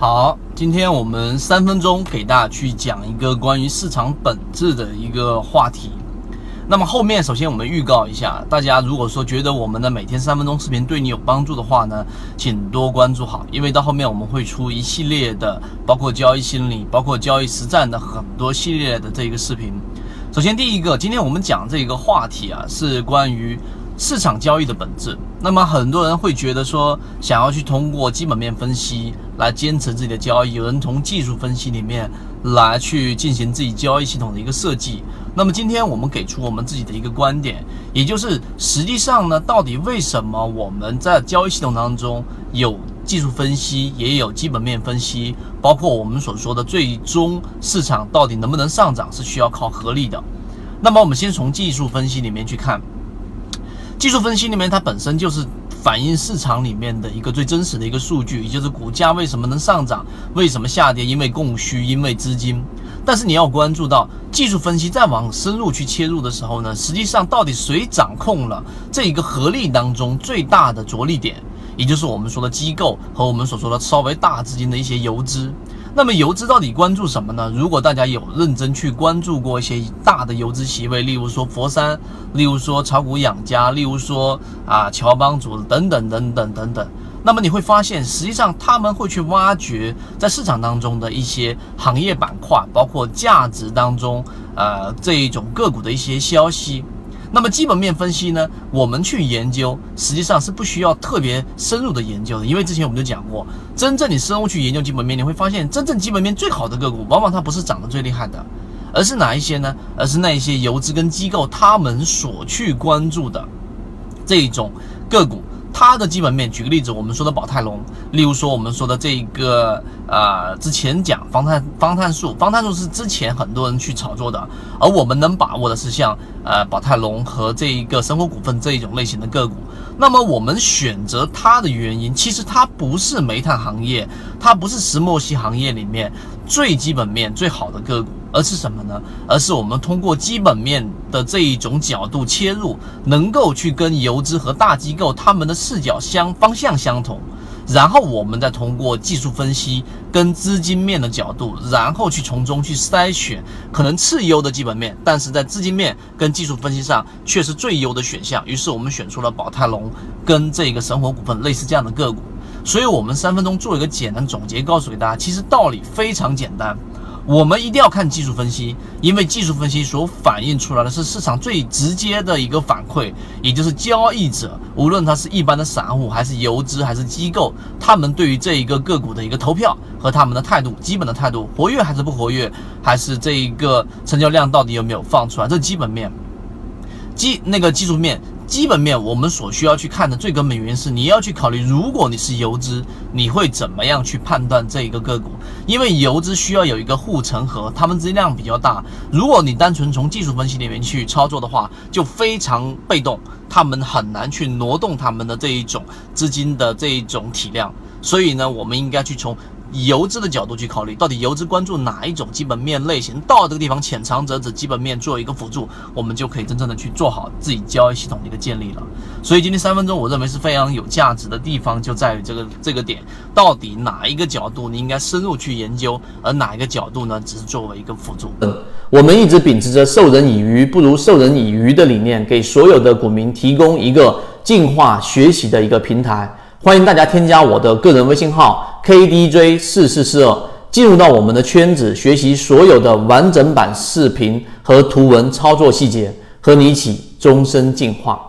好，今天我们三分钟给大家去讲一个关于市场本质的一个话题。那么后面首先我们预告一下，大家如果说觉得我们的每天三分钟视频对你有帮助的话呢，请多关注好，因为到后面我们会出一系列的，包括交易心理、包括交易实战的很多系列的这个视频。首先第一个，今天我们讲这个话题啊，是关于。市场交易的本质，那么很多人会觉得说，想要去通过基本面分析来坚持自己的交易，有人从技术分析里面来去进行自己交易系统的一个设计。那么今天我们给出我们自己的一个观点，也就是实际上呢，到底为什么我们在交易系统当中有技术分析，也有基本面分析，包括我们所说的最终市场到底能不能上涨，是需要靠合力的。那么我们先从技术分析里面去看。技术分析里面，它本身就是反映市场里面的一个最真实的一个数据，也就是股价为什么能上涨，为什么下跌，因为供需，因为资金。但是你要关注到技术分析再往深入去切入的时候呢，实际上到底谁掌控了这一个合力当中最大的着力点，也就是我们说的机构和我们所说的稍微大资金的一些游资。那么游资到底关注什么呢？如果大家有认真去关注过一些大的游资席位，例如说佛山，例如说炒股养家，例如说啊乔帮主等等等等等等，那么你会发现，实际上他们会去挖掘在市场当中的一些行业板块，包括价值当中呃这一种个股的一些消息。那么基本面分析呢，我们去研究实际上是不需要特别深入的研究的，因为之前我们就讲过，真正你深入去研究基本面，你会发现真正基本面最好的个股，往往它不是涨得最厉害的，而是哪一些呢？而是那一些游资跟机构他们所去关注的这一种个股。它的基本面，举个例子，我们说的宝泰龙，例如说我们说的这一个，呃，之前讲方碳方碳素，方碳素是之前很多人去炒作的，而我们能把握的是像呃宝泰龙和这一个生活股份这一种类型的个股。那么我们选择它的原因，其实它不是煤炭行业，它不是石墨烯行业里面最基本面最好的个股。而是什么呢？而是我们通过基本面的这一种角度切入，能够去跟游资和大机构他们的视角相方向相同，然后我们再通过技术分析跟资金面的角度，然后去从中去筛选可能次优的基本面，但是在资金面跟技术分析上却是最优的选项。于是我们选出了宝泰龙跟这个神火股份类似这样的个股。所以我们三分钟做一个简单总结，告诉给大家，其实道理非常简单。我们一定要看技术分析，因为技术分析所反映出来的是市场最直接的一个反馈，也就是交易者，无论他是一般的散户，还是游资，还是机构，他们对于这一个个股的一个投票和他们的态度，基本的态度，活跃还是不活跃，还是这一个成交量到底有没有放出来，这基本面，基那个技术面。基本面我们所需要去看的最根本原因是，你要去考虑，如果你是游资，你会怎么样去判断这一个个股？因为游资需要有一个护城河，他们资金量比较大。如果你单纯从技术分析里面去操作的话，就非常被动，他们很难去挪动他们的这一种资金的这一种体量。所以呢，我们应该去从。以游资的角度去考虑，到底游资关注哪一种基本面类型？到这个地方，浅尝辄止，基本面做一个辅助，我们就可以真正的去做好自己交易系统的一个建立了。所以今天三分钟，我认为是非常有价值的地方，就在于这个这个点，到底哪一个角度你应该深入去研究，而哪一个角度呢，只是作为一个辅助。嗯，我们一直秉持着授人以鱼不如授人以渔的理念，给所有的股民提供一个进化学习的一个平台。欢迎大家添加我的个人微信号 KDJ 四四四二，进入到我们的圈子，学习所有的完整版视频和图文操作细节，和你一起终身进化。